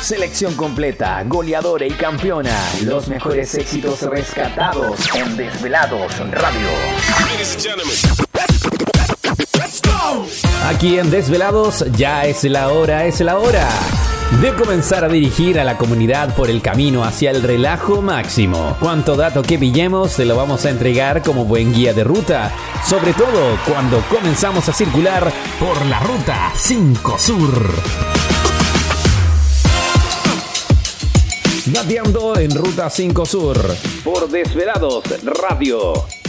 Selección completa, goleadora y campeona. Los mejores éxitos rescatados en Desvelados Radio. Aquí en Desvelados ya es la hora, es la hora de comenzar a dirigir a la comunidad por el camino hacia el relajo máximo. Cuanto dato que pillemos se lo vamos a entregar como buen guía de ruta, sobre todo cuando comenzamos a circular por la ruta 5 Sur. Gateando en Ruta 5 Sur por Desvelados Radio.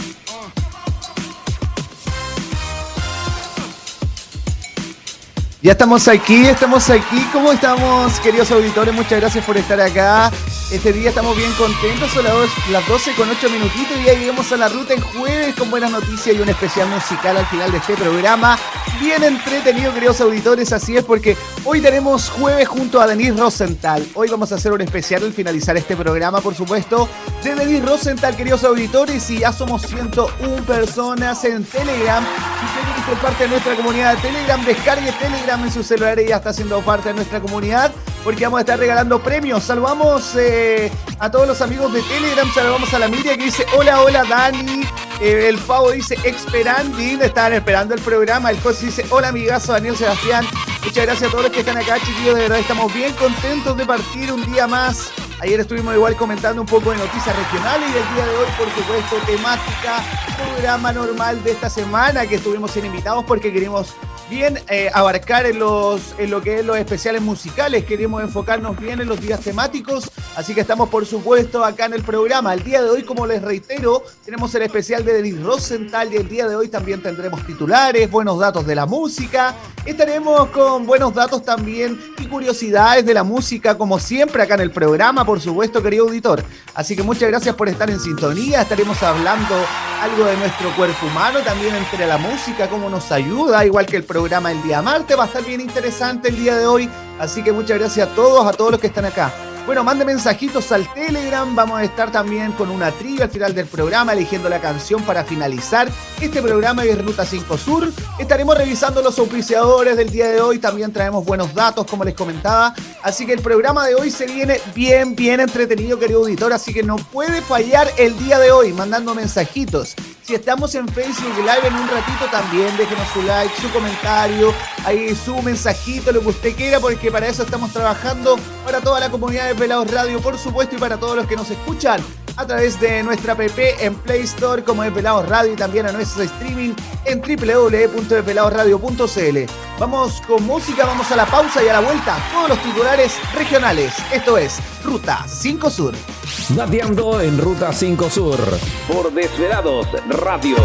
Ya estamos aquí, estamos aquí. ¿Cómo estamos, queridos auditores? Muchas gracias por estar acá. Este día estamos bien contentos, son las 12 con 8 minutitos y ya llegamos a la ruta en jueves con buenas noticias y un especial musical al final de este programa. Bien entretenido, queridos auditores, así es porque hoy tenemos jueves junto a Denis Rosenthal. Hoy vamos a hacer un especial al finalizar este programa, por supuesto, de Denis Rosenthal, queridos auditores, y ya somos 101 personas en Telegram. Si usted quiere ser parte de nuestra comunidad de Telegram, descargue Telegram en su celular y ya está siendo parte de nuestra comunidad porque vamos a estar regalando premios. Saludamos eh, a todos los amigos de Telegram, saludamos a la Miriam que dice hola, hola Dani. Eh, el Favo dice esperandi, estaban esperando el programa. El José dice hola amigazo Daniel Sebastián. Muchas gracias a todos los que están acá, chiquillos. De verdad estamos bien contentos de partir un día más. Ayer estuvimos igual comentando un poco de noticias regionales y el día de hoy, por supuesto, temática, programa normal de esta semana que estuvimos sin invitados porque queremos bien eh, abarcar en, los, en lo que es los especiales musicales, queremos enfocarnos bien en los días temáticos, así que estamos por supuesto acá en el programa. El día de hoy, como les reitero, tenemos el especial de Denis Rosenthal y el día de hoy también tendremos titulares, buenos datos de la música, estaremos con buenos datos también y curiosidades de la música, como siempre acá en el programa, por supuesto, querido auditor. Así que muchas gracias por estar en sintonía, estaremos hablando algo de nuestro cuerpo humano, también entre la música, cómo nos ayuda, igual que el programa el día martes. Va a estar bien interesante el día de hoy. Así que muchas gracias a todos, a todos los que están acá. Bueno, mande mensajitos al Telegram. Vamos a estar también con una trivia al final del programa, eligiendo la canción para finalizar este programa de Ruta 5 Sur. Estaremos revisando los auspiciadores del día de hoy. También traemos buenos datos, como les comentaba. Así que el programa de hoy se viene bien, bien entretenido, querido auditor. Así que no puede fallar el día de hoy mandando mensajitos. Si estamos en Facebook Live en un ratito, también déjenos su like, su comentario, ahí su mensajito, lo que usted quiera, porque para eso estamos trabajando para toda la comunidad Pelados Radio, por supuesto, y para todos los que nos escuchan a través de nuestra app en Play Store como de Pelados Radio y también a nuestro streaming en www.peladosradio.cl. Vamos con música, vamos a la pausa y a la vuelta todos los titulares regionales. Esto es Ruta 5 Sur. Dateando en Ruta 5 Sur por Desvelados Radio.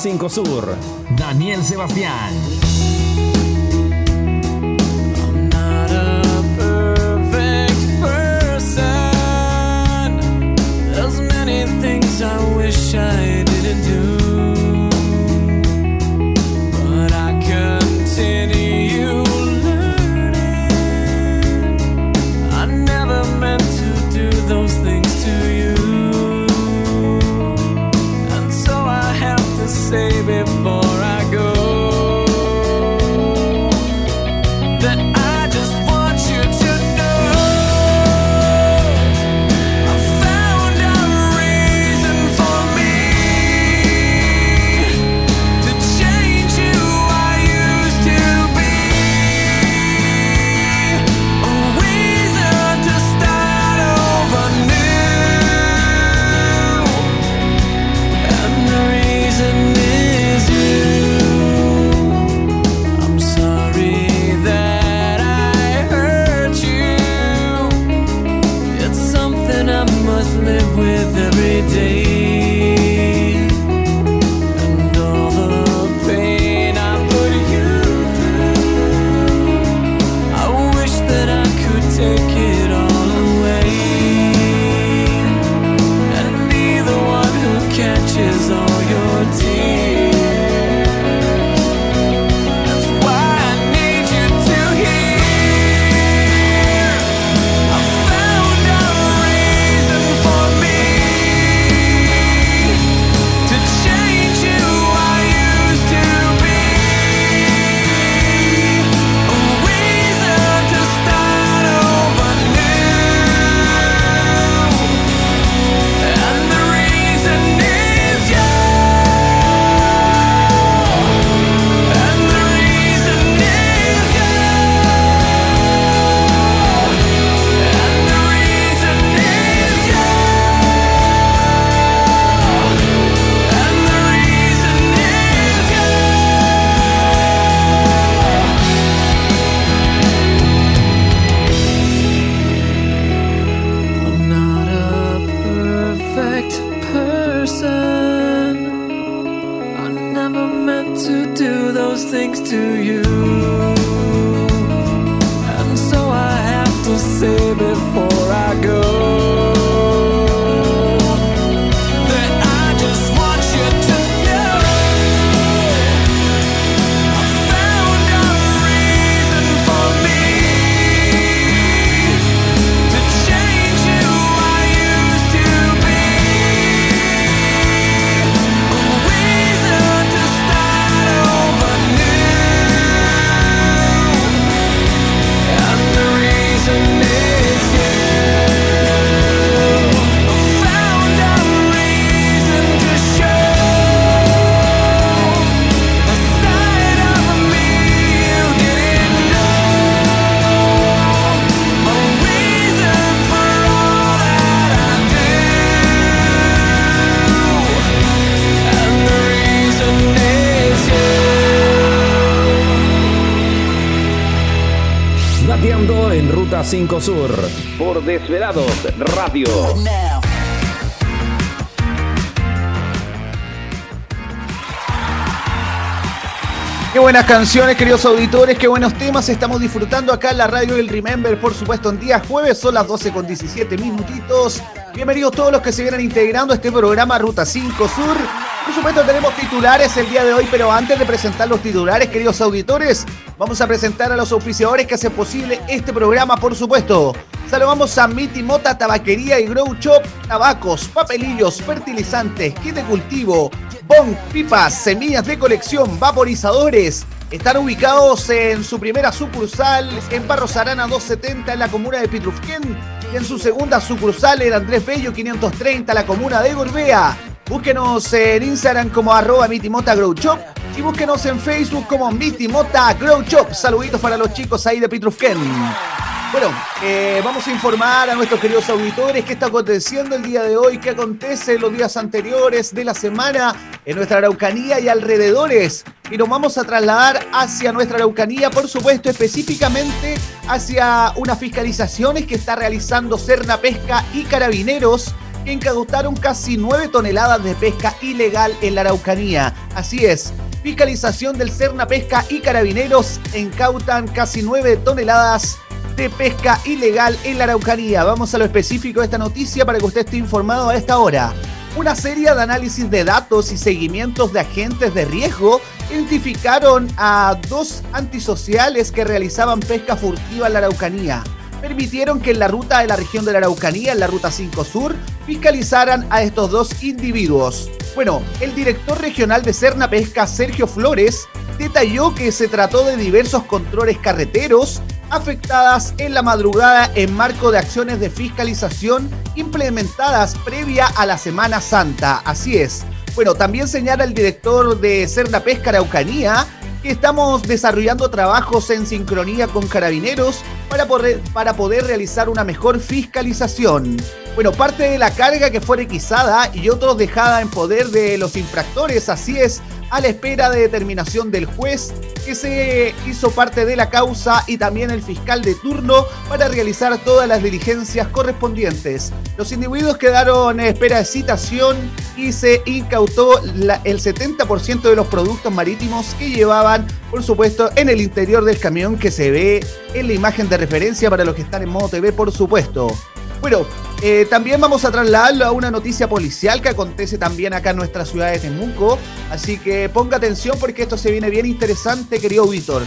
5 Sur, Daniel Sebastián. En Qué buenas canciones, queridos auditores, qué buenos temas estamos disfrutando acá en la radio del Remember, por supuesto, en día jueves, son las 12 con 17 minutitos. Bienvenidos todos los que se vienen integrando a este programa Ruta 5 Sur. Por supuesto, tenemos titulares el día de hoy, pero antes de presentar los titulares, queridos auditores, vamos a presentar a los oficiadores que hacen posible este programa, por supuesto. Saludamos a Miti Mota Tabaquería y Grow Shop, tabacos, papelillos, fertilizantes, kit de cultivo, bong, pipas, semillas de colección, vaporizadores. Están ubicados en su primera sucursal en Barros Arana 270 en la comuna de Pitrufquén y en su segunda sucursal en Andrés Bello 530 en la comuna de Gorbea. Búsquenos en Instagram como arroba Mitimota Grow Shop y búsquenos en Facebook como Mitimota Grow Shop. Saluditos para los chicos ahí de Pitrufquén. Bueno, eh, vamos a informar a nuestros queridos auditores qué está aconteciendo el día de hoy, qué acontece los días anteriores de la semana en nuestra Araucanía y alrededores. Y nos vamos a trasladar hacia nuestra Araucanía, por supuesto, específicamente hacia unas fiscalizaciones que está realizando Cerna Pesca y Carabineros que incautaron casi 9 toneladas de pesca ilegal en la Araucanía. Así es, fiscalización del Cerna Pesca y Carabineros incautan casi 9 toneladas de pesca ilegal en la Araucanía. Vamos a lo específico de esta noticia para que usted esté informado a esta hora. Una serie de análisis de datos y seguimientos de agentes de riesgo identificaron a dos antisociales que realizaban pesca furtiva en la Araucanía. Permitieron que en la ruta de la región de la Araucanía, en la ruta 5 Sur, fiscalizaran a estos dos individuos. Bueno, el director regional de Cerna Pesca, Sergio Flores, detalló que se trató de diversos controles carreteros afectadas en la madrugada en marco de acciones de fiscalización implementadas previa a la Semana Santa. Así es. Bueno, también señala el director de Cerna Pesca Araucanía que estamos desarrollando trabajos en sincronía con carabineros para poder, para poder realizar una mejor fiscalización. Bueno, parte de la carga que fue requisada y otros dejada en poder de los infractores, así es, a la espera de determinación del juez que se hizo parte de la causa y también el fiscal de turno para realizar todas las diligencias correspondientes. Los individuos quedaron en espera de citación y se incautó el 70% de los productos marítimos que llevaban, por supuesto, en el interior del camión que se ve en la imagen de referencia para los que están en modo TV, por supuesto. Bueno, eh, también vamos a trasladarlo a una noticia policial que acontece también acá en nuestra ciudad de Temuco. Así que ponga atención porque esto se viene bien interesante, querido Víctor.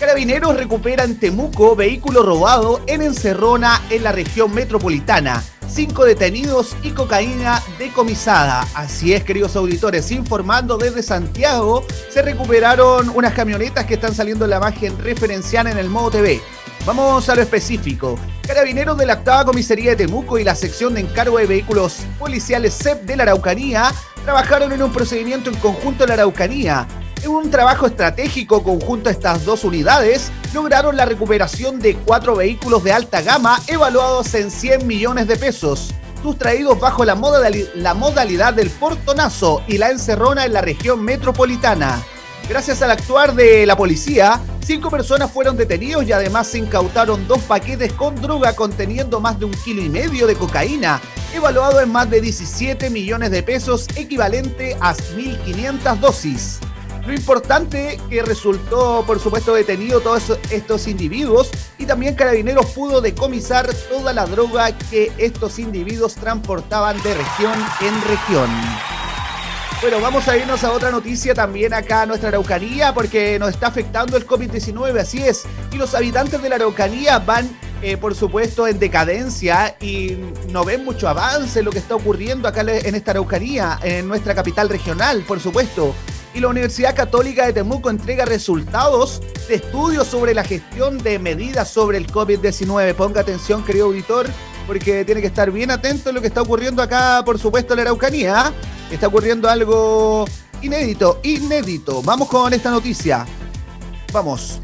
Carabineros recupera en Temuco vehículo robado en Encerrona, en la región metropolitana. Cinco detenidos y cocaína decomisada. Así es, queridos auditores, informando desde Santiago, se recuperaron unas camionetas que están saliendo en la imagen referencial en el modo TV. Vamos a lo específico. Carabineros de la octava comisaría de Temuco y la sección de encargo de vehículos policiales CEP de la Araucanía trabajaron en un procedimiento en conjunto en la Araucanía. En un trabajo estratégico conjunto a estas dos unidades, lograron la recuperación de cuatro vehículos de alta gama evaluados en 100 millones de pesos, sustraídos bajo la modalidad del portonazo y la encerrona en la región metropolitana. Gracias al actuar de la policía, cinco personas fueron detenidos y además se incautaron dos paquetes con droga conteniendo más de un kilo y medio de cocaína, evaluado en más de 17 millones de pesos, equivalente a 1.500 dosis. Lo importante que resultó, por supuesto, detenido todos estos individuos y también Carabineros pudo decomisar toda la droga que estos individuos transportaban de región en región. Bueno, vamos a irnos a otra noticia también acá a nuestra Araucanía porque nos está afectando el COVID-19, así es. Y los habitantes de la Araucanía van, eh, por supuesto, en decadencia y no ven mucho avance en lo que está ocurriendo acá en esta Araucanía, en nuestra capital regional, por supuesto. Y la Universidad Católica de Temuco entrega resultados de estudios sobre la gestión de medidas sobre el COVID-19. Ponga atención, querido auditor, porque tiene que estar bien atento a lo que está ocurriendo acá, por supuesto, en la Araucanía. Está ocurriendo algo inédito, inédito. Vamos con esta noticia. Vamos.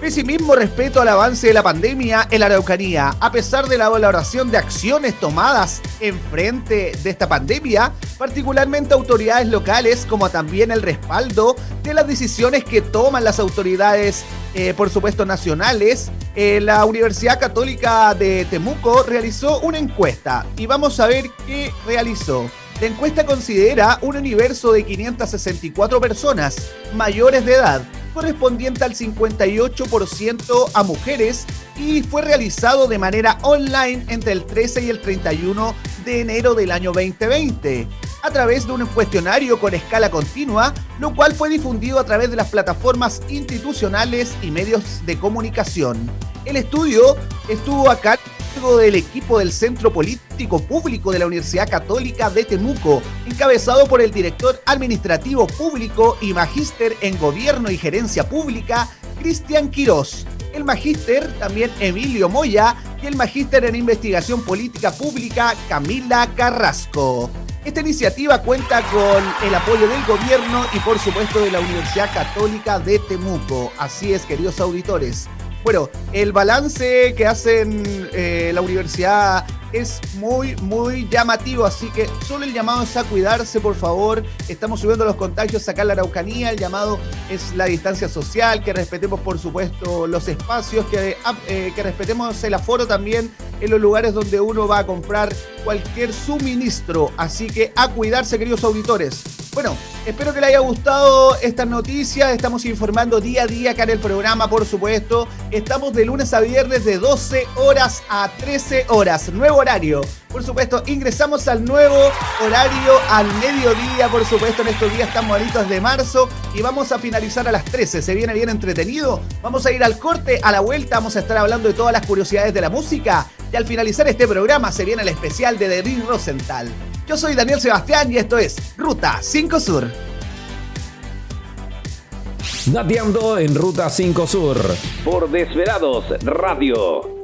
Pesimismo respecto al avance de la pandemia en la Araucanía. A pesar de la valoración de acciones tomadas en frente de esta pandemia, particularmente autoridades locales, como también el respaldo de las decisiones que toman las autoridades, eh, por supuesto, nacionales, eh, la Universidad Católica de Temuco realizó una encuesta y vamos a ver qué realizó. La encuesta considera un universo de 564 personas mayores de edad, correspondiente al 58% a mujeres y fue realizado de manera online entre el 13 y el 31 de enero del año 2020 a través de un cuestionario con escala continua, lo cual fue difundido a través de las plataformas institucionales y medios de comunicación. El estudio estuvo a cargo del equipo del Centro Político Público de la Universidad Católica de Temuco, encabezado por el director administrativo público y magíster en Gobierno y Gerencia Pública, Cristian Quirós. El magíster también Emilio Moya y el magíster en Investigación Política Pública, Camila Carrasco. Esta iniciativa cuenta con el apoyo del gobierno y por supuesto de la Universidad Católica de Temuco. Así es, queridos auditores. Bueno, el balance que hacen eh, la universidad es muy, muy llamativo, así que solo el llamado es a cuidarse, por favor. Estamos subiendo los contagios acá en la Araucanía, el llamado es la distancia social, que respetemos, por supuesto, los espacios, que, eh, que respetemos el aforo también en los lugares donde uno va a comprar cualquier suministro. Así que a cuidarse, queridos auditores. Bueno, espero que les haya gustado estas noticias. Estamos informando día a día acá en el programa, por supuesto. Estamos de lunes a viernes de 12 horas a 13 horas. Nuevo horario. Por supuesto, ingresamos al nuevo horario al mediodía. Por supuesto, en estos días tan bonitos de marzo. Y vamos a finalizar a las 13. Se viene bien entretenido. Vamos a ir al corte, a la vuelta. Vamos a estar hablando de todas las curiosidades de la música al finalizar este programa se viene el especial de Denis Rosenthal. Yo soy Daniel Sebastián y esto es Ruta 5 Sur. Dateando en Ruta 5 Sur. Por Desvelados Radio.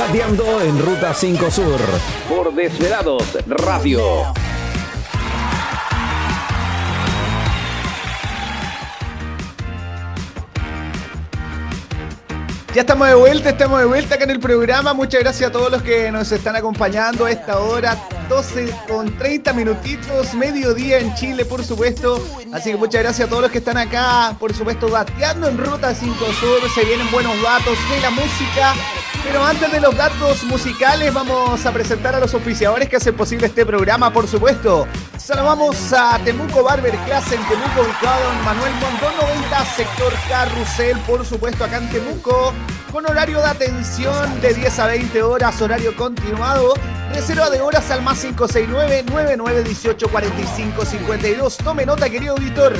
Dateando en Ruta 5 Sur por Desvelados Radio. Ya estamos de vuelta, estamos de vuelta acá en el programa. Muchas gracias a todos los que nos están acompañando a esta hora, 12 con 30 minutitos, mediodía en Chile, por supuesto. Así que muchas gracias a todos los que están acá, por supuesto, bateando en Ruta 5 Sur. Se vienen buenos datos de la música. Pero antes de los datos musicales, vamos a presentar a los oficiadores que hacen posible este programa, por supuesto. Saludamos a Temuco Barber Class en Temuco, ubicado en Manuel Mondón 90, sector Carrusel, por supuesto, acá en Temuco, con horario de atención de 10 a 20 horas, horario continuado. Reserva de horas al más 569 9918 45 52. Tome nota, querido auditor.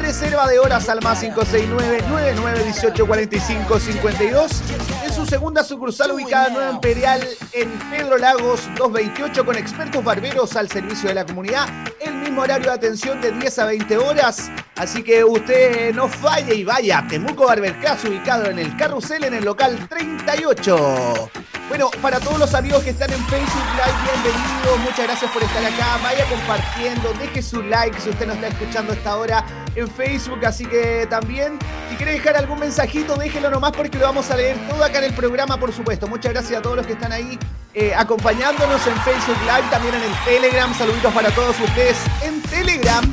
Reserva de horas al más 569 9918 45 52. En su segunda sucursal ubicada en Nueva Imperial en Pedro Lagos 228 con expertos barberos al servicio de la comunidad. El mismo horario de atención de 10 a 20 horas. Así que usted no falle y vaya. Temuco Barber Class ubicado en el carrusel en el local 38. Bueno, para todos los amigos que están en Facebook Live, bienvenidos. Muchas gracias por estar acá. Vaya compartiendo, deje su like si usted nos está escuchando a esta hora en Facebook. Así que también, si quiere dejar algún mensajito, déjelo nomás porque lo vamos a leer todo acá en el programa, por supuesto. Muchas gracias a todos los que están ahí eh, acompañándonos en Facebook Live, también en el Telegram. Saluditos para todos ustedes en Telegram.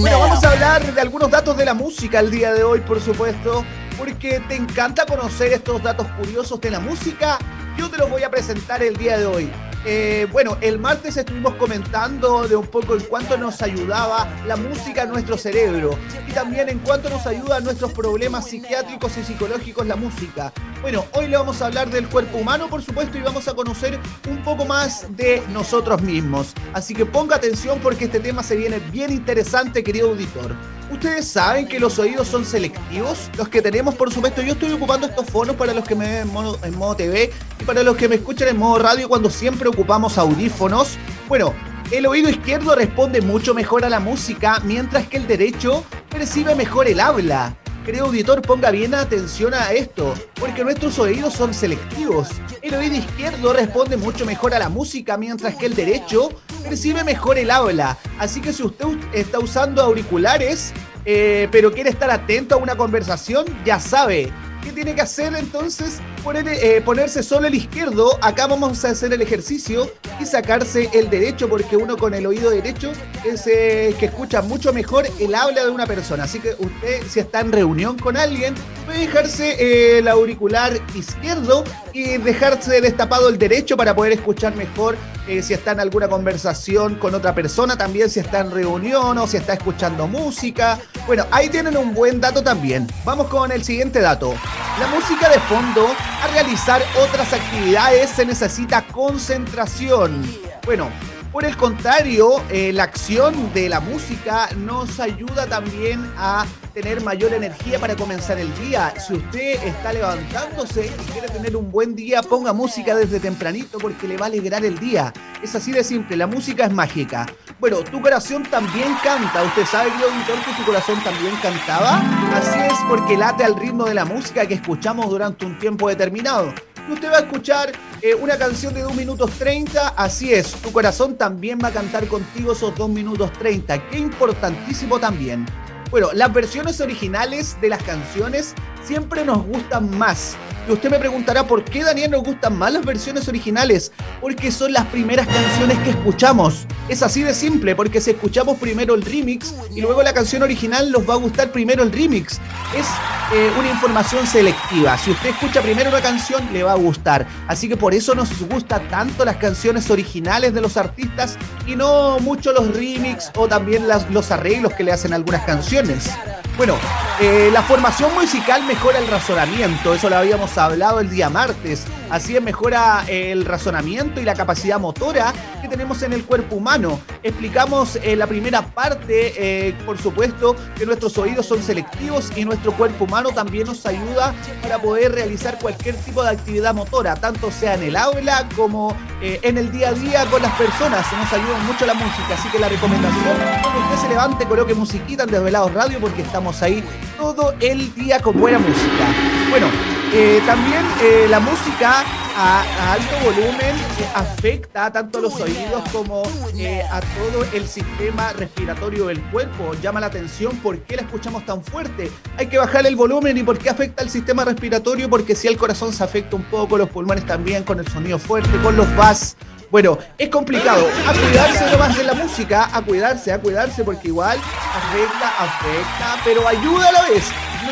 Bueno, vamos a hablar de algunos datos de la música el día de hoy, por supuesto. Porque te encanta conocer estos datos curiosos de la música yo te los voy a presentar el día de hoy. Eh, bueno, el martes estuvimos comentando de un poco en cuánto nos ayudaba la música a nuestro cerebro y también en cuánto nos ayuda a nuestros problemas psiquiátricos y psicológicos la música. Bueno, hoy le vamos a hablar del cuerpo humano, por supuesto, y vamos a conocer un poco más de nosotros mismos. Así que ponga atención porque este tema se viene bien interesante, querido auditor. Ustedes saben que los oídos son selectivos, los que tenemos, por supuesto, yo estoy ocupando estos fonos para los que me ven en modo, en TV y para los que me escuchan en modo radio cuando siempre ocupamos audífonos. Bueno, el oído izquierdo responde mucho mejor a la música, mientras que el derecho percibe mejor el habla. Querido auditor, ponga bien atención a esto, porque nuestros oídos son selectivos. El oído izquierdo responde mucho mejor a la música, mientras que el derecho percibe mejor el habla. Así que si usted está usando auriculares, eh, pero quiere estar atento a una conversación, ya sabe. ¿Qué tiene que hacer entonces? Poner, eh, ponerse solo el izquierdo. Acá vamos a hacer el ejercicio y sacarse el derecho, porque uno con el oído derecho es eh, que escucha mucho mejor el habla de una persona. Así que usted, si está en reunión con alguien, puede dejarse eh, el auricular izquierdo y dejarse destapado el derecho para poder escuchar mejor eh, si está en alguna conversación con otra persona, también si está en reunión o si está escuchando música. Bueno, ahí tienen un buen dato también. Vamos con el siguiente dato. La música de fondo, a realizar otras actividades se necesita concentración. Bueno, Por el contrario, eh, la acción de la música nos ayuda también a tener mayor energía para comenzar el día. Si usted está levantándose y quiere tener un buen día, ponga música desde tempranito porque le va a alegrar el día. Es así de simple, la música es mágica. Bueno, tu corazón también canta. Usted sabe, querido auditor, que su corazón también cantaba. Así es porque late al ritmo de la música que escuchamos durante un tiempo determinado usted va a escuchar eh, una canción de 2 minutos 30, así es, tu corazón también va a cantar contigo esos 2 minutos 30, qué importantísimo también. Bueno, las versiones originales de las canciones siempre nos gustan más. Y usted me preguntará por qué Daniel nos gustan más las versiones originales. Porque son las primeras canciones que escuchamos. Es así de simple, porque si escuchamos primero el remix y luego la canción original, nos va a gustar primero el remix. Es eh, una información selectiva. Si usted escucha primero una canción, le va a gustar. Así que por eso nos gusta tanto las canciones originales de los artistas y no mucho los remix o también los arreglos que le hacen algunas canciones. Bueno, eh, la formación musical mejora el razonamiento, eso lo habíamos hablado el día martes. Así es, mejora el razonamiento y la capacidad motora que tenemos en el cuerpo humano. Explicamos en la primera parte, eh, por supuesto, que nuestros oídos son selectivos y nuestro cuerpo humano también nos ayuda para poder realizar cualquier tipo de actividad motora, tanto sea en el aula como eh, en el día a día con las personas. Nos ayuda mucho la música, así que la recomendación es que usted se levante, coloque musiquita en Desvelados Radio porque estamos ahí todo el día con buena. Bueno, eh, también eh, la música a, alto volumen eh, afecta tanto a los oídos como a todo el sistema respiratorio del cuerpo. Llama la atención por qué la escuchamos tan fuerte. Hay que bajar el volumen y por qué afecta al sistema respiratorio, porque si el corazón se afecta un poco, los pulmones también con el sonido fuerte, con los vas bueno, es complicado. A cuidarse nomás de la música, a cuidarse, a cuidarse, porque igual afecta, afecta, pero ayuda a la vez.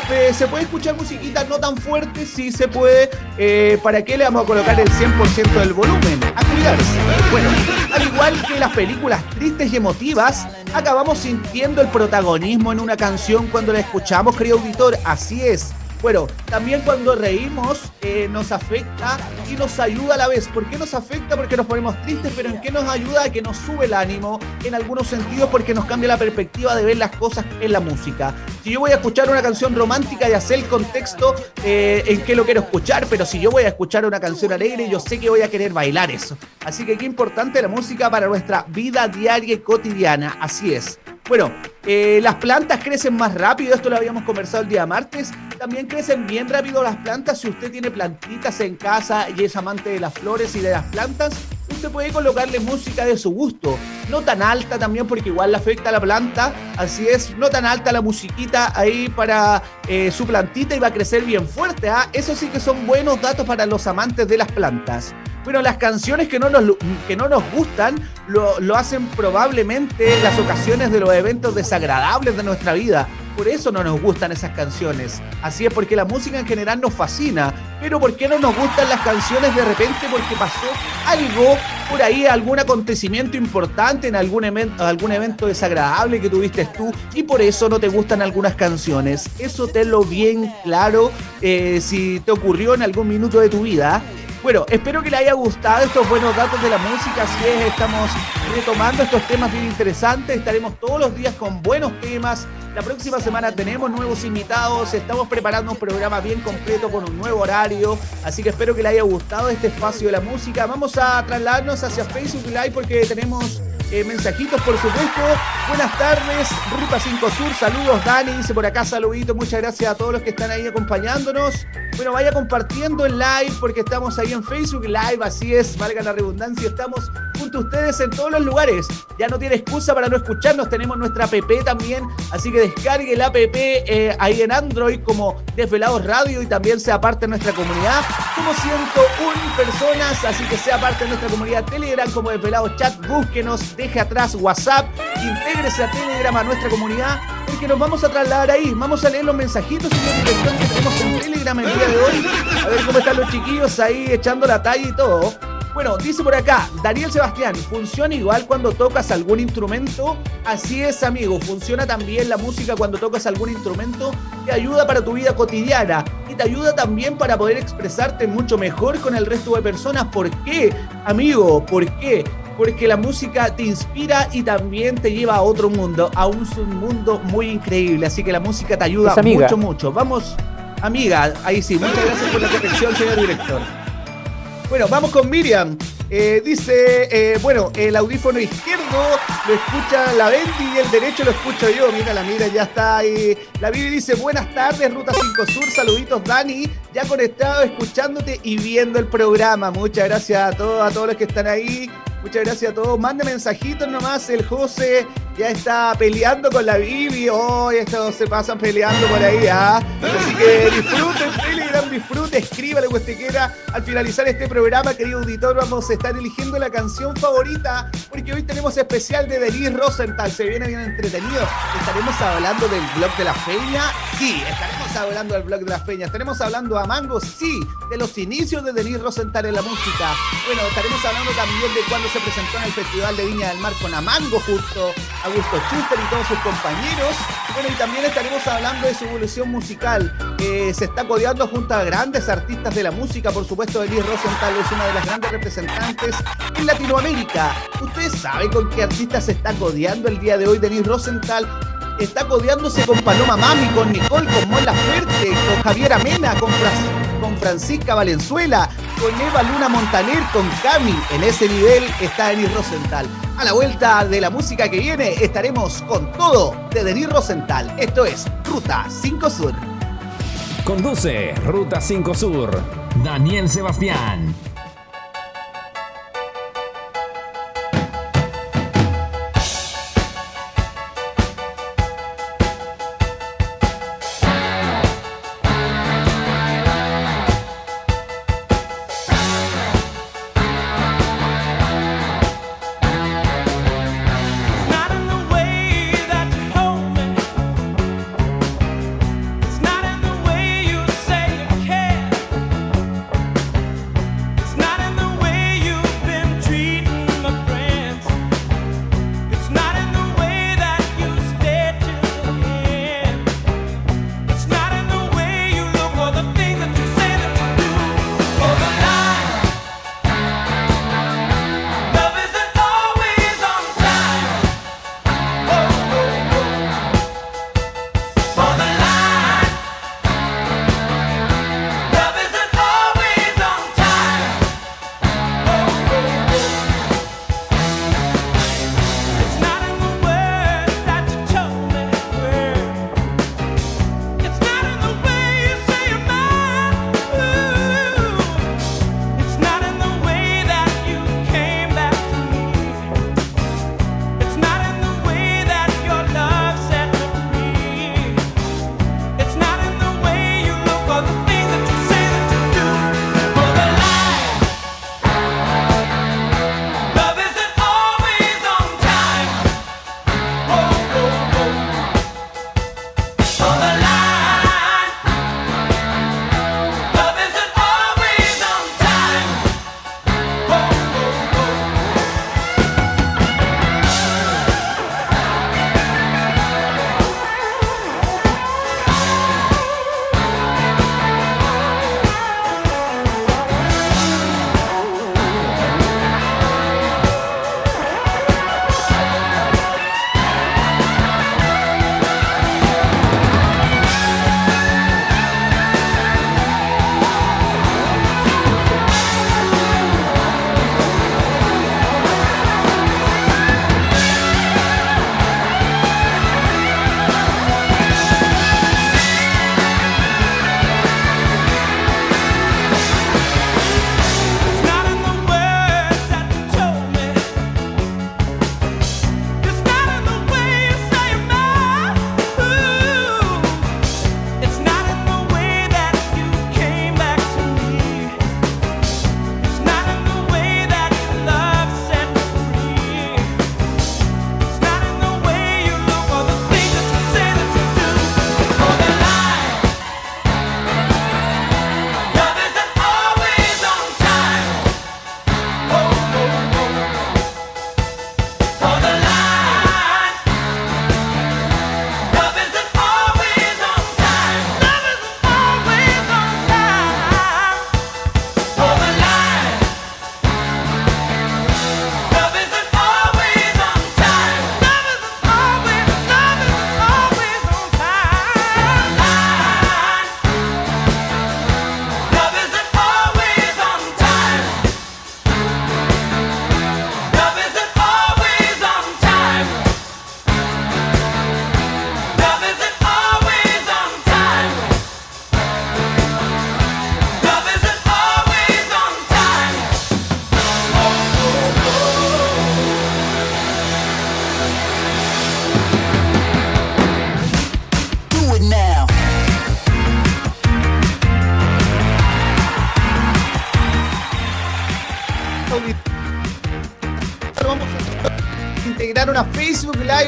Se puede escuchar musiquita no tan fuerte, sí se puede. Eh, ¿Para qué le vamos a colocar el 100% del volumen? A cuidarse. Bueno, al igual que las películas tristes y emotivas, acabamos sintiendo el protagonismo en una canción cuando la escuchamos, querido auditor. Así es. Bueno, también cuando reímos eh, nos afecta y nos ayuda a la vez. ¿Por qué nos afecta? Porque nos ponemos tristes, pero ¿en qué nos ayuda? Que nos sube el ánimo en algunos sentidos porque nos cambia la perspectiva de ver las cosas en la música. Si yo voy a escuchar una canción romántica, ya sé el contexto eh, en qué lo quiero escuchar, pero si yo voy a escuchar una canción alegre, yo sé que voy a querer bailar eso. Así que qué importante la música para nuestra vida diaria y cotidiana. Así es. Bueno, eh, las plantas crecen más rápido, esto lo habíamos conversado el día martes. También crecen bien rápido las plantas. Si usted tiene plantitas en casa y es amante de las flores y de las plantas, usted puede colocarle música de su gusto. No tan alta también porque igual le afecta a la planta. Así es, no tan alta la musiquita ahí para eh, su plantita y va a crecer bien fuerte. ¿ah? Eso sí que son buenos datos para los amantes de las plantas. Bueno, las canciones que no nos, que no nos gustan lo, lo hacen probablemente las ocasiones de los eventos desagradables de nuestra vida. Por eso no nos gustan esas canciones. Así es porque la música en general nos fascina. Pero ¿por qué no nos gustan las canciones de repente? Porque pasó algo por ahí, algún acontecimiento importante en algún, evento, algún evento desagradable que tuviste tú y por eso no te gustan algunas canciones. Eso tenlo bien claro eh, si te ocurrió en algún minuto de tu vida. Bueno, espero que le haya gustado estos buenos datos de la música. Así es, estamos retomando estos temas bien interesantes. Estaremos todos los días con buenos temas. La próxima semana tenemos nuevos invitados. Estamos preparando un programa bien completo con un nuevo horario. Así que espero que le haya gustado este espacio de la música. Vamos a trasladarnos hacia Facebook Live porque tenemos eh, mensajitos, por supuesto. Buenas tardes, Ruta 5 Sur. Saludos, Dani. Dice por acá, saludito. Muchas gracias a todos los que están ahí acompañándonos. Bueno, vaya compartiendo el live porque estamos ahí en Facebook Live. Así es, valga la redundancia. Estamos junto a ustedes en todos los lugares. Ya no tiene excusa para no escucharnos. Tenemos nuestra app también. Así que descargue la app eh, ahí en Android como Desvelados Radio y también sea parte de nuestra comunidad. Como 101 personas, así que sea parte de nuestra comunidad Telegram como Desvelados Chat. Búsquenos deje atrás WhatsApp, intégrese a Telegram a nuestra comunidad, porque nos vamos a trasladar ahí. Vamos a leer los mensajitos y la dirección que tenemos en Telegram el día de hoy. A ver cómo están los chiquillos ahí echando la talla y todo. Bueno, dice por acá, Daniel Sebastián, ¿funciona igual cuando tocas algún instrumento? Así es, amigo, funciona también la música cuando tocas algún instrumento, te ayuda para tu vida cotidiana y te ayuda también para poder expresarte mucho mejor con el resto de personas. ¿Por qué, amigo? ¿Por qué? porque la música te inspira y también te lleva a otro mundo, a un submundo muy increíble. Así que la música te ayuda mucho, mucho. Vamos, amiga, ahí sí, muchas gracias por la corrección, señor director. Bueno, vamos con Miriam. Eh, dice, eh, bueno, el audífono izquierdo lo escucha la Bendy y el derecho lo escucho yo. Mira, la mira ya está ahí. La Vivi dice, buenas tardes, Ruta 5 Sur, saluditos Dani, ya conectado, escuchándote y viendo el programa. Muchas gracias a todos, a todos los que están ahí. Muchas gracias a todos. Mande mensajitos nomás. El José ya está peleando con la Bibi. Hoy estos se pasan peleando por ahí. ¿ah? Así que disfruten, Al finalizar este programa, querido auditor, vamos a estar eligiendo la canción favorita. Porque hoy tenemos especial de Denise Rosenthal. Se viene bien entretenido. ¿Estaremos hablando del blog de la feña? Sí, estaremos hablando del blog de la feña. ¿Estaremos hablando a Mango? Sí, de los inicios de Denise Rosenthal en la música. Bueno, estaremos hablando también de cuando se presentó en el Festival de Viña del Mar con Amango justo, Augusto Schuster y todos sus compañeros. Bueno, y también estaremos hablando de su evolución musical. Eh, se está codeando junto a grandes artistas de la música, por supuesto, Denise Rosenthal es una de las grandes representantes en Latinoamérica. ¿Ustedes saben con qué artista se está codeando el día de hoy Denise Rosenthal? Está codeándose con Paloma Mami, con Nicole, con Mon Laferte, con Javier Amena, con, con Francisca Valenzuela, con Eva Luna Montaner, con Cami. En ese nivel está Denis Rosenthal. A la vuelta de la música que viene estaremos con todo de Denis Rosenthal. Esto es Ruta 5 Sur. Conduce Ruta 5 Sur. Daniel Sebastián.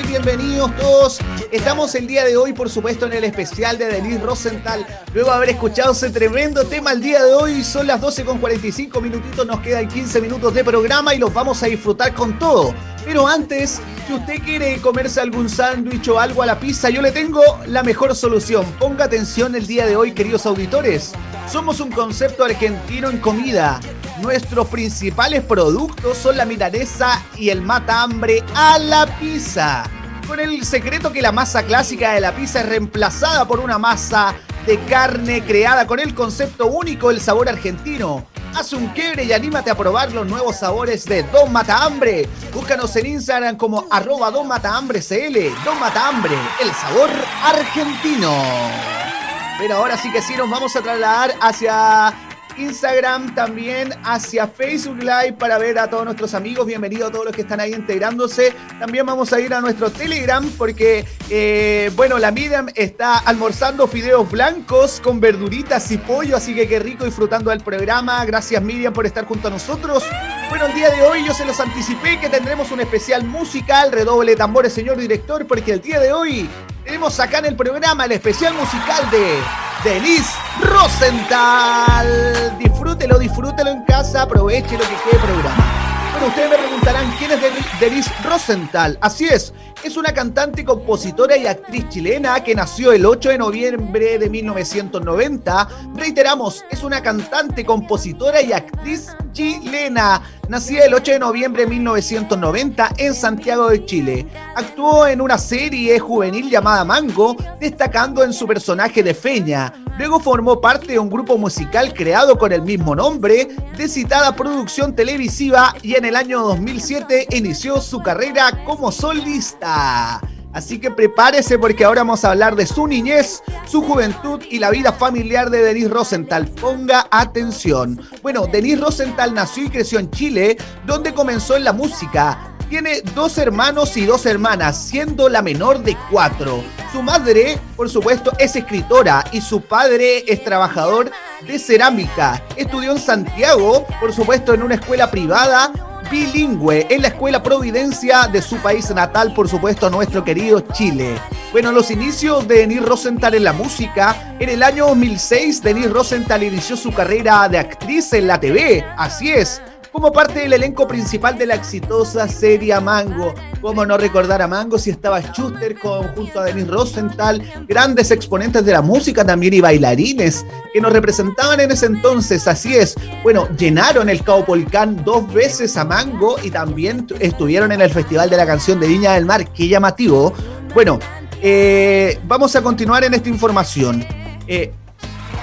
Bienvenidos todos. Estamos el día de hoy, por supuesto, en el especial de Denise Rosenthal. Luego de haber escuchado ese tremendo tema el día de hoy, son las 12 con 45 minutitos. Nos quedan 15 minutos de programa y los vamos a disfrutar con todo. Pero antes, si usted quiere comerse algún sándwich o algo a la pizza, yo le tengo la mejor solución. Ponga atención el día de hoy, queridos auditores. Somos un concepto argentino en comida. Nuestros principales productos son la milanesa y el mata hambre a la pizza. Con el secreto que la masa clásica de la pizza es reemplazada por una masa de carne creada con el concepto único del sabor argentino. Haz un quiebre y anímate a probar los nuevos sabores de Don Mata Hambre. Búscanos en Instagram como arroba Don Mata Hambre CL. Don Mata Hambre, el sabor argentino. Pero ahora sí que sí nos vamos a trasladar hacia Instagram, también hacia Facebook Live para ver a todos nuestros amigos. Bienvenidos a todos los que están ahí integrándose. También vamos a ir a nuestro Telegram porque, eh, bueno, la Miriam está almorzando fideos blancos con verduritas y pollo, así que qué rico disfrutando del programa. Gracias Miriam por estar junto a nosotros. Bueno, el día de hoy yo se los anticipé que tendremos un especial musical, redoble tambores, señor director, porque el día de hoy tenemos acá en el programa el especial musical de Denise Rosenthal. Disfrútelo, disfrútelo en casa, aproveche lo que quede programa. Bueno, ustedes me preguntarán quién es Denise Rosenthal. Así es, es una cantante, compositora y actriz chilena que nació el 8 de noviembre de 1990. Reiteramos, es una cantante, compositora y actriz chilena. Nacida el 8 de noviembre de 1990 en Santiago de Chile. Actuó en una serie juvenil llamada Mango, destacando en su personaje de Feña. Luego formó parte de un grupo musical creado con el mismo nombre, de citada producción televisiva y en el año 2007 inició su carrera como solista. Así que prepárese porque ahora vamos a hablar de su niñez, su juventud y la vida familiar de Denise Rosenthal. Ponga atención. Bueno, Denise Rosenthal nació y creció en Chile, donde comenzó en la música. Tiene dos hermanos y dos hermanas, siendo la menor de cuatro. Su madre, por supuesto, es escritora y su padre es trabajador de cerámica. Estudió en Santiago, por supuesto, en una escuela privada bilingüe en la Escuela Providencia de su país natal, por supuesto, nuestro querido Chile. Bueno, los inicios de Denise Rosenthal en la música, en el año 2006, Denise Rosenthal inició su carrera de actriz en la TV, así es, como parte del elenco principal de la exitosa serie Mango. ¿Cómo no recordar a Mango si estaba Schuster junto a Denise Rosenthal, grandes exponentes de la música también y bailarines que nos representaban en ese entonces? Así es. Bueno, llenaron el Caupolicán dos veces a Mango y también tu- estuvieron en el Festival de la Canción de Viña del Mar. Qué llamativo. Bueno, eh, vamos a continuar en esta información. Eh,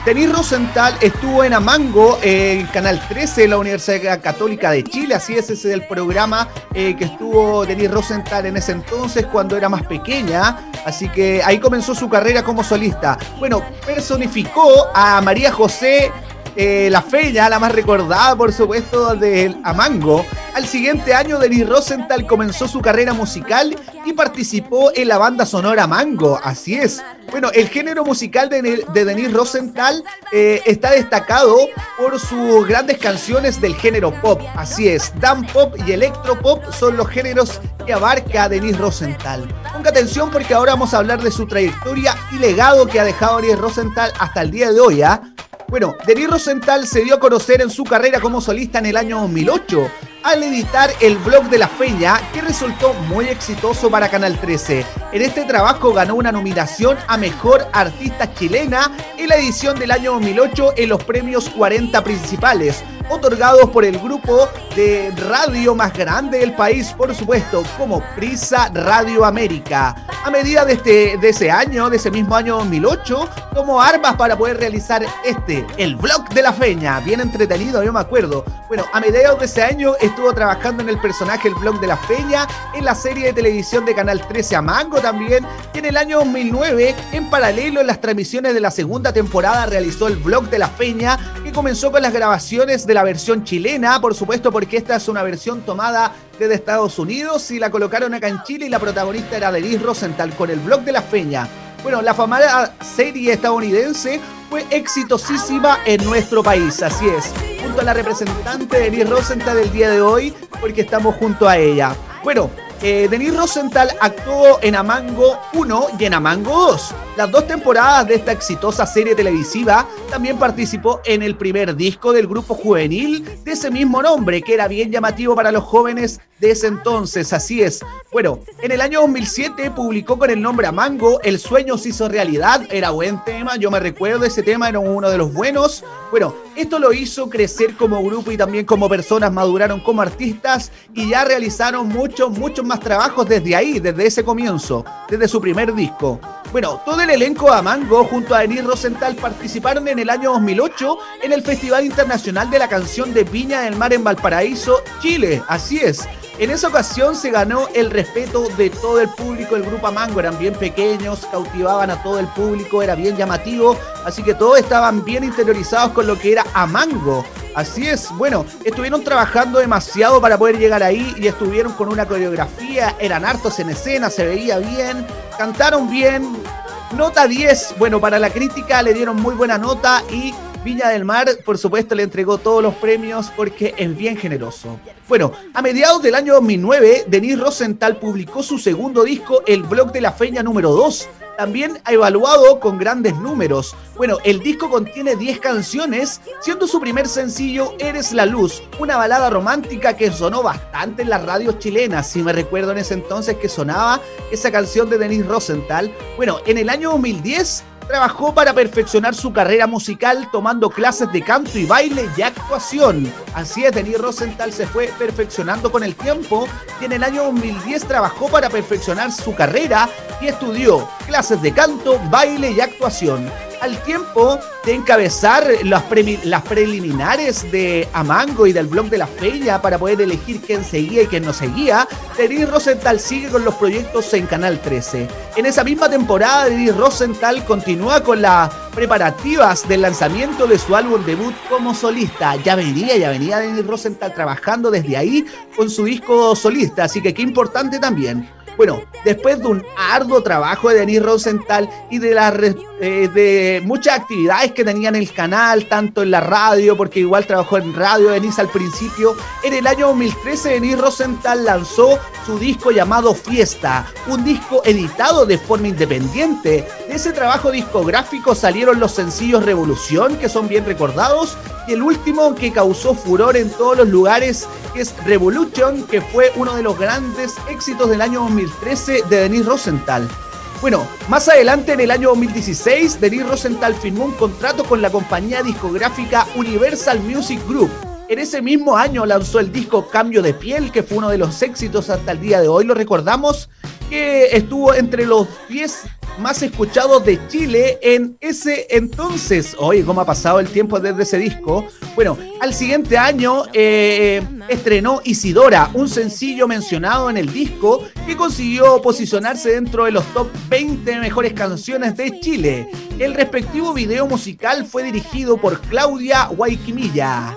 Denise Rosenthal estuvo en Amango, eh, en Canal 13 de la Universidad Católica de Chile, así es, ese es el programa eh, que estuvo Denise Rosenthal en ese entonces cuando era más pequeña, así que ahí comenzó su carrera como solista. Bueno, personificó a María José eh, la feña, la más recordada por supuesto del Amango. Al siguiente año, Denise Rosenthal comenzó su carrera musical y participó en la banda sonora Mango, así es. Bueno, el género musical de, de Denise Rosenthal eh, está destacado por sus grandes canciones del género pop, así es. Dan pop y electropop son los géneros que abarca Denise Rosenthal. Ponga atención porque ahora vamos a hablar de su trayectoria y legado que ha dejado Denise Rosenthal hasta el día de hoy, ¿ah? Bueno, Denis Rosenthal se dio a conocer en su carrera como solista en el año 2008 al editar el blog de la Feña, que resultó muy exitoso para Canal 13. En este trabajo ganó una nominación a Mejor Artista Chilena en la edición del año 2008 en los premios 40 principales, otorgados por el grupo de radio más grande del país, por supuesto, como Prisa Radio América. A medida de, este, de ese año, de ese mismo año 2008, tomó armas para poder realizar este, el blog de la Feña, bien entretenido, yo me acuerdo. Bueno, a mediados de ese año estuvo trabajando en el personaje El blog de la Feña, en la serie de televisión de Canal 13 a Mango también, y en el año 2009, en paralelo en las transmisiones de la segunda temporada, realizó el blog de la Feña, que comenzó con las grabaciones de la versión chilena, por supuesto porque esta es una versión tomada desde Estados Unidos y la colocaron acá en Chile y la protagonista era Denise Rosenthal con el blog de la Feña. Bueno, la famosa serie estadounidense fue exitosísima en nuestro país, así es. junto a la representante Denise Rosenthal del día de hoy, porque estamos junto a ella. Bueno, eh, Denise Rosenthal actuó en Amango 1 y en Amango 2. Las dos temporadas de esta exitosa serie televisiva también participó en el primer disco del grupo juvenil de ese mismo nombre, que era bien llamativo para los jóvenes de ese entonces. Así es. Bueno, en el año 2007 publicó con el nombre Amango El sueño se hizo realidad. Era buen tema, yo me recuerdo ese tema, era uno de los buenos. Bueno, esto lo hizo crecer como grupo y también como personas maduraron como artistas y ya realizaron muchos, muchos más trabajos desde ahí, desde ese comienzo, desde su primer disco. Bueno, todo el elenco de Amango junto a Denise Rosenthal participaron en el año 2008 en el Festival Internacional de la Canción de Viña del Mar en Valparaíso, Chile. Así es. En esa ocasión se ganó el respeto de todo el público. El grupo Amango eran bien pequeños, cautivaban a todo el público, era bien llamativo, así que todos estaban bien interiorizados con lo que era Amango. Así es, bueno, estuvieron trabajando demasiado para poder llegar ahí y estuvieron con una coreografía, eran hartos en escena, se veía bien, cantaron bien. Nota 10, bueno, para la crítica le dieron muy buena nota y Viña del Mar, por supuesto, le entregó todos los premios porque es bien generoso. Bueno, a mediados del año 2009, Denise Rosenthal publicó su segundo disco, El Blog de la Feña número 2, también ha evaluado con grandes números. Bueno, el disco contiene 10 canciones, siendo su primer sencillo Eres la Luz, una balada romántica que sonó bastante en las radios chilenas, si me recuerdo en ese entonces que sonaba esa canción de Denise Rosenthal. Bueno, en el año 2010 trabajó para perfeccionar su carrera musical tomando clases de canto y baile y actuación. Así es, Denise Rosenthal se fue perfeccionando con el tiempo y en el año 2010 trabajó para perfeccionar su carrera y estudió clases de canto, baile y actuación. Al tiempo de encabezar las, las preliminares de Amango y del blog de la feria para poder elegir quién seguía y quién no seguía, Denise Rosenthal sigue con los proyectos en Canal 13. En esa misma temporada, Denise Rosenthal continúa con las preparativas del lanzamiento de su álbum debut como solista. Ya venía, ya venía Denise Rosenthal trabajando desde ahí con su disco solista, así que qué importante también. Bueno, después de un arduo trabajo de Denise Rosenthal y de, la, eh, de muchas actividades que tenía en el canal, tanto en la radio, porque igual trabajó en radio Denise al principio, en el año 2013 Denise Rosenthal lanzó su disco llamado Fiesta, un disco editado de forma independiente. De ese trabajo discográfico salieron los sencillos Revolución, que son bien recordados, y el último que causó furor en todos los lugares, es Revolution, que fue uno de los grandes éxitos del año 2013 de Denise Rosenthal. Bueno, más adelante en el año 2016, Denise Rosenthal firmó un contrato con la compañía discográfica Universal Music Group. En ese mismo año lanzó el disco Cambio de Piel, que fue uno de los éxitos hasta el día de hoy, lo recordamos, que estuvo entre los 10 más escuchados de Chile en ese entonces. Oye, ¿cómo ha pasado el tiempo desde ese disco? Bueno, al siguiente año eh, estrenó Isidora, un sencillo mencionado en el disco que consiguió posicionarse dentro de los top 20 mejores canciones de Chile. El respectivo video musical fue dirigido por Claudia Guayquimilla.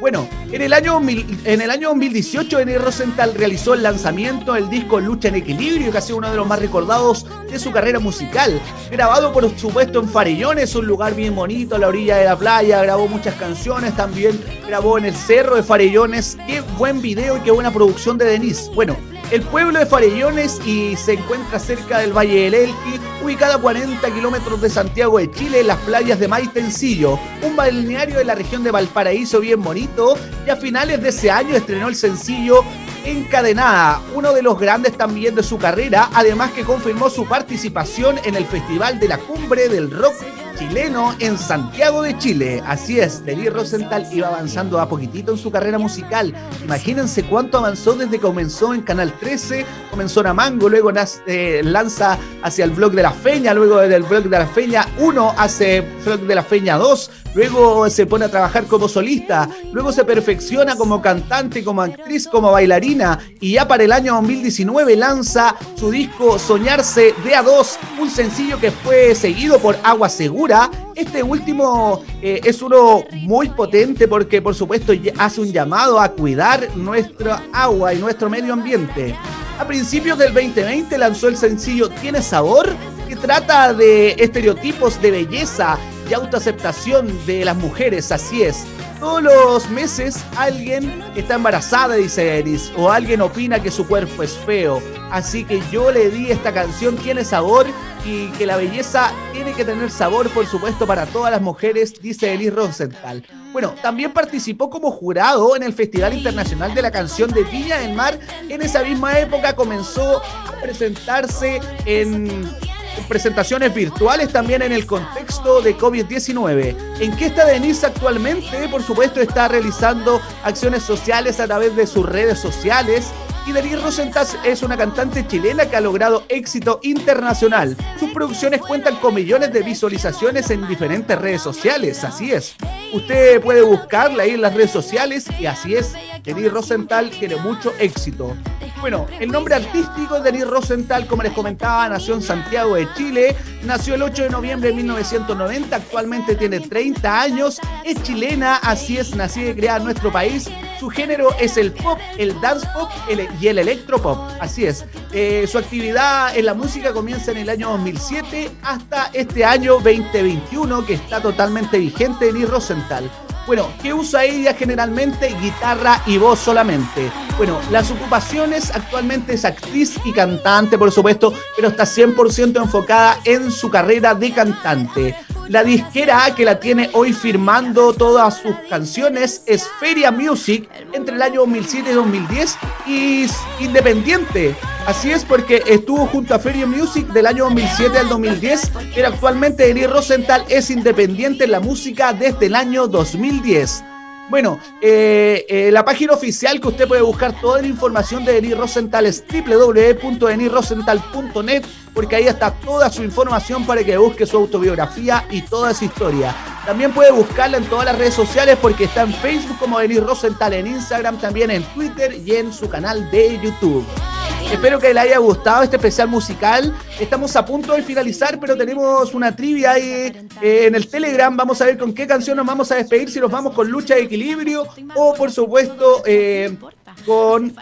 Bueno, en el año, en el año 2018, Denise Rosenthal realizó el lanzamiento del disco Lucha en Equilibrio, que ha sido uno de los más recordados de su carrera musical. Grabado, por supuesto, en Farellones, un lugar bien bonito, a la orilla de la playa. Grabó muchas canciones, también grabó en el Cerro de Farellones. Qué buen video y qué buena producción de Denise. Bueno, el pueblo de Farellones y se encuentra cerca del Valle del Elqui, ubicada a 40 kilómetros de Santiago de Chile, en las playas de Maitencillo, un balneario de la región de Valparaíso bien bonito, y a finales de ese año estrenó el sencillo Encadenada, uno de los grandes también de su carrera, además que confirmó su participación en el Festival de la Cumbre del Rock chileno en Santiago de Chile. Así es, Denise Rosenthal iba avanzando a poquitito en su carrera musical. Imagínense cuánto avanzó desde que comenzó en Canal 13, comenzó en Amango, luego nas- eh, lanza hacia el blog de la Feña, luego del blog de la Feña 1 hace blog de la Feña 2, luego se pone a trabajar como solista, luego se perfecciona como cantante, como actriz, como bailarina y ya para el año 2019 lanza su disco Soñarse de a 2, un sencillo que fue seguido por Agua Segura. Este último eh, es uno muy potente porque por supuesto hace un llamado a cuidar nuestra agua y nuestro medio ambiente. A principios del 2020 lanzó el sencillo Tiene Sabor, que trata de estereotipos de belleza y autoaceptación de las mujeres, así es. Todos los meses alguien está embarazada, dice Eris, o alguien opina que su cuerpo es feo. Así que yo le di esta canción, tiene sabor y que la belleza tiene que tener sabor, por supuesto, para todas las mujeres, dice Elis Rosenthal. Bueno, también participó como jurado en el Festival Internacional de la Canción de Viña del Mar. En esa misma época comenzó a presentarse en presentaciones virtuales también en el contexto de COVID-19. ¿En qué está Denise actualmente? Por supuesto está realizando acciones sociales a través de sus redes sociales. Y Denise Rosenthal es una cantante chilena que ha logrado éxito internacional. Sus producciones cuentan con millones de visualizaciones en diferentes redes sociales, así es. Usted puede buscarla ahí en las redes sociales y así es. Denise Rosenthal tiene mucho éxito. Bueno, el nombre artístico de Denis Rosenthal, como les comentaba, nació en Santiago de Chile, nació el 8 de noviembre de 1990, actualmente tiene 30 años, es chilena, así es, nacida y creada en nuestro país. Su género es el pop, el dance pop el- y el electropop, así es. Eh, su actividad en la música comienza en el año 2007 hasta este año 2021, que está totalmente vigente Denis Rosenthal. Bueno, ¿qué usa ella generalmente? Guitarra y voz solamente. Bueno, las ocupaciones actualmente es actriz y cantante, por supuesto, pero está 100% enfocada en su carrera de cantante. La disquera que la tiene hoy firmando todas sus canciones es Feria Music entre el año 2007 y 2010 y es independiente. Así es porque estuvo junto a Feria Music del año 2007 al 2010, pero actualmente Denis Rosenthal es independiente en la música desde el año 2010. Bueno, eh, eh, la página oficial que usted puede buscar toda la información de Denis Rosenthal es www.denisrosenthal.net porque ahí está toda su información para que busque su autobiografía y toda su historia. También puede buscarla en todas las redes sociales porque está en Facebook como Denis Rosenthal, en Instagram, también en Twitter y en su canal de YouTube. Espero que le haya gustado este especial musical. Estamos a punto de finalizar, pero tenemos una trivia ahí eh, en el Telegram. Vamos a ver con qué canción nos vamos a despedir, si nos vamos con lucha de equilibrio o por supuesto eh, con...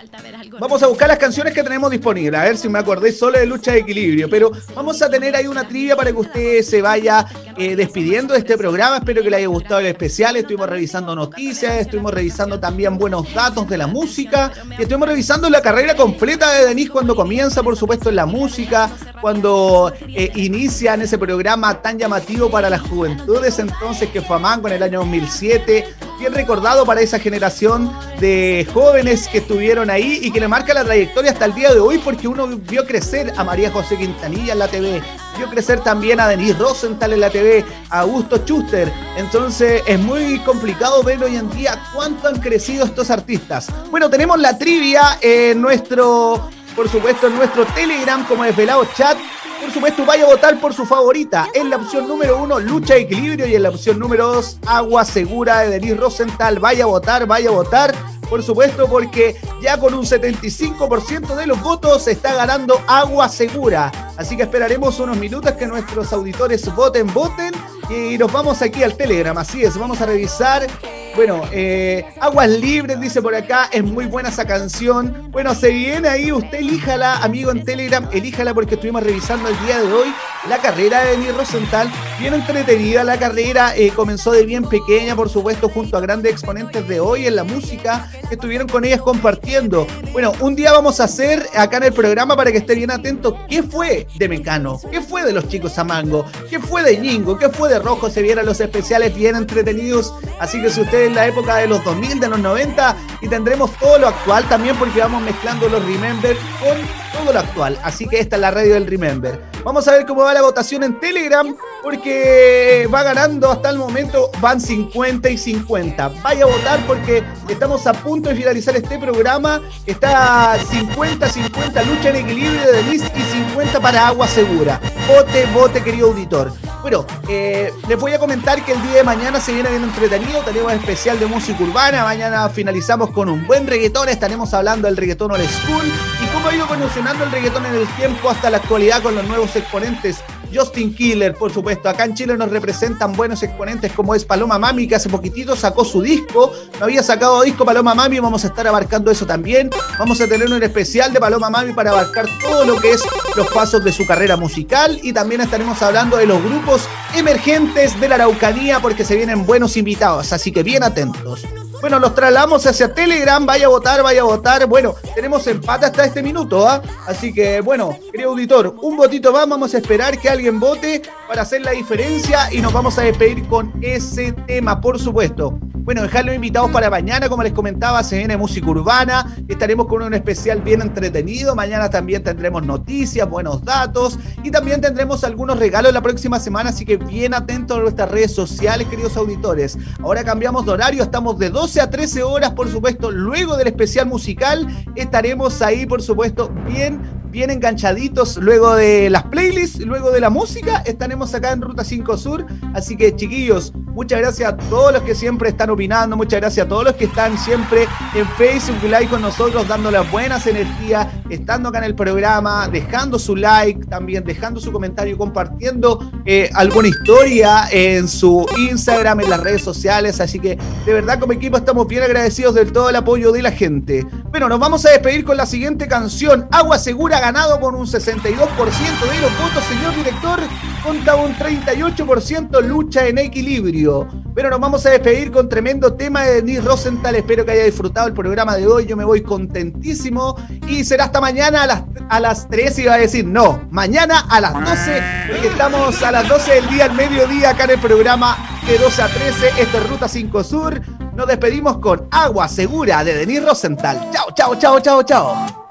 Vamos a buscar las canciones que tenemos disponibles, a ver si me acordé solo de lucha de equilibrio, pero vamos a tener ahí una trivia para que usted se vaya eh, despidiendo de este programa. Espero que le haya gustado el especial. Estuvimos revisando noticias, estuvimos revisando también buenos datos de la música, y estuvimos revisando la carrera completa de Denis cuando comienza, por supuesto, en la música, cuando eh, inicia en ese programa tan llamativo para las juventudes, entonces que fue Amango en el año 2007, bien recordado para esa generación de jóvenes que estuvieron ahí y que le marca la trayectoria hasta el día de hoy porque uno vio crecer a María José Quintanilla en la TV, vio crecer también a Denise Rosenthal en la TV, a Augusto Schuster, entonces es muy complicado ver hoy en día cuánto han crecido estos artistas. Bueno, tenemos la trivia en nuestro, por supuesto, en nuestro Telegram como desvelado chat. Por supuesto, vaya a votar por su favorita. En la opción número uno, lucha equilibrio. Y en la opción número dos, agua segura de Denis Rosenthal. Vaya a votar, vaya a votar. Por supuesto, porque ya con un 75% de los votos se está ganando agua segura. Así que esperaremos unos minutos que nuestros auditores voten, voten. Y nos vamos aquí al Telegram. Así es, vamos a revisar. Bueno, eh, Aguas Libres dice por acá, es muy buena esa canción. Bueno, se viene ahí, usted elíjala, amigo en Telegram, elíjala porque estuvimos revisando el día de hoy la carrera de Denis Rosenthal. Bien entretenida la carrera, eh, comenzó de bien pequeña, por supuesto, junto a grandes exponentes de hoy en la música que estuvieron con ellas compartiendo. Bueno, un día vamos a hacer acá en el programa para que esté bien atento qué fue de Mecano, qué fue de los chicos Amango, qué fue de Ñingo, qué fue de Rojo, se vieran los especiales bien entretenidos. Así que si usted en la época de los 2000, de los 90, y tendremos todo lo actual también porque vamos mezclando los Remember con todo lo actual. Así que esta es la radio del Remember. Vamos a ver cómo va la votación en Telegram porque va ganando hasta el momento, van 50 y 50. Vaya a votar porque estamos a punto de finalizar este programa. Está 50-50 lucha en equilibrio de Denise y 50 para agua segura. Vote, vote, querido auditor. Bueno, eh, les voy a comentar que el día de mañana se viene bien entretenido. Tenemos especial de música urbana. Mañana finalizamos con un buen reggaetón. Estaremos hablando del reggaetón old school y cómo ha ido evolucionando el reggaetón en el tiempo hasta la actualidad con los nuevos exponentes. Justin Killer, por supuesto. Acá en Chile nos representan buenos exponentes como es Paloma Mami, que hace poquitito sacó su disco. No había sacado disco Paloma Mami, vamos a estar abarcando eso también. Vamos a tener un especial de Paloma Mami para abarcar todo lo que es los pasos de su carrera musical y también estaremos hablando de los grupos emergentes de la Araucanía porque se vienen buenos invitados, así que bien atentos. Bueno, los trasladamos hacia Telegram, vaya a votar, vaya a votar. Bueno, tenemos empate hasta este minuto, ¿ah? Así que, bueno, querido auditor, un votito más, vamos a esperar que alguien vote para hacer la diferencia y nos vamos a despedir con ese tema, por supuesto. Bueno, dejarlos invitados para mañana, como les comentaba, se viene música urbana, estaremos con un especial bien entretenido, mañana también tendremos noticias, buenos datos y también tendremos algunos regalos la próxima semana, así que bien atentos a nuestras redes sociales, queridos auditores. Ahora cambiamos de horario, estamos de 12 a 13 horas, por supuesto, luego del especial musical, estaremos ahí, por supuesto, bien bien enganchaditos luego de las playlists, luego de la música, estaremos acá en Ruta 5 Sur. Así que chiquillos, muchas gracias a todos los que siempre están opinando, muchas gracias a todos los que están siempre en Facebook Live con nosotros, dando las buenas energías, estando acá en el programa, dejando su like, también dejando su comentario, compartiendo eh, alguna historia en su Instagram, en las redes sociales. Así que de verdad como equipo estamos bien agradecidos del todo el apoyo de la gente. Bueno, nos vamos a despedir con la siguiente canción, Agua Segura ganado con un 62% de los votos, señor director, contra un 38% lucha en equilibrio. Pero nos vamos a despedir con tremendo tema de Denis Rosenthal. Espero que haya disfrutado el programa de hoy. Yo me voy contentísimo. Y será hasta mañana a las, a las 3. Iba a decir, no, mañana a las 12. Porque estamos a las 12 del día, al mediodía, acá en el programa de 12 a 13. Esto es Ruta 5 Sur. Nos despedimos con Agua Segura de Denis Rosenthal. Chao, chao, chao, chao, chao.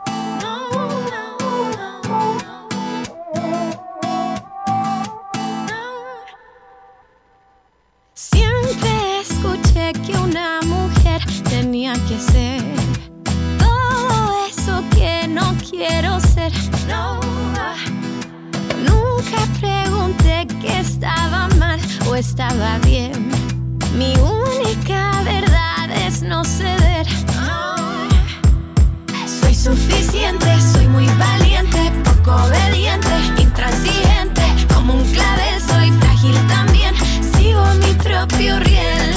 Quiero ser. No, nunca pregunté que estaba mal o estaba bien. Mi única verdad es no ceder. Soy suficiente, soy muy valiente, poco obediente, intransigente, como un clavel, soy frágil también, sigo mi propio riel.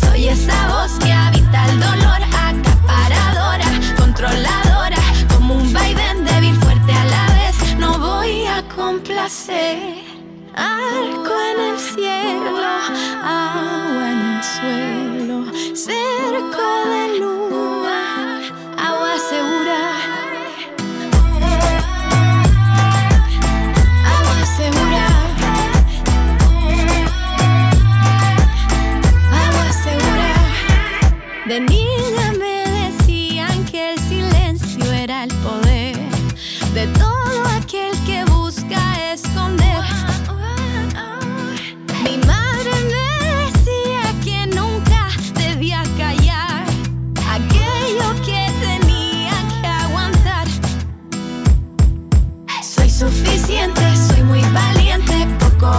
Soy esa voz Arco en el cielo, agua en el suelo, cerco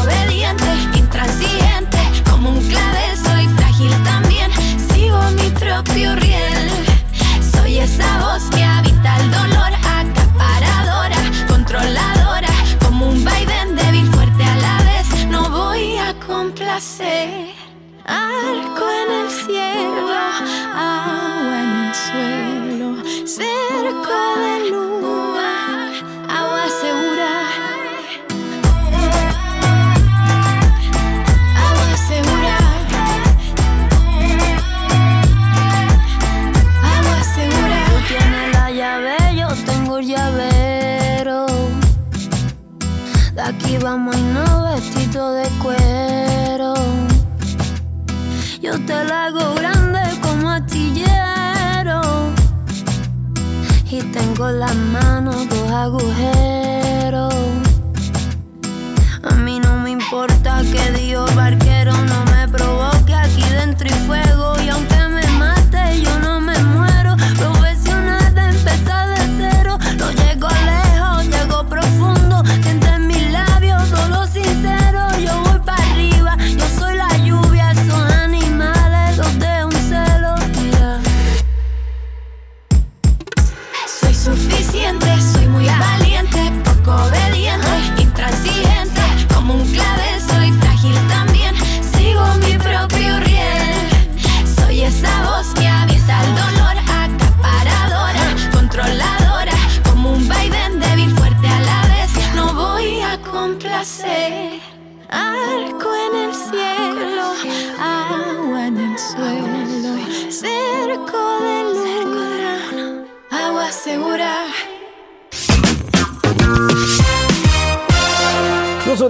obediente, intransigente, como un clavel, soy frágil también, sigo mi propio riel. 하고 해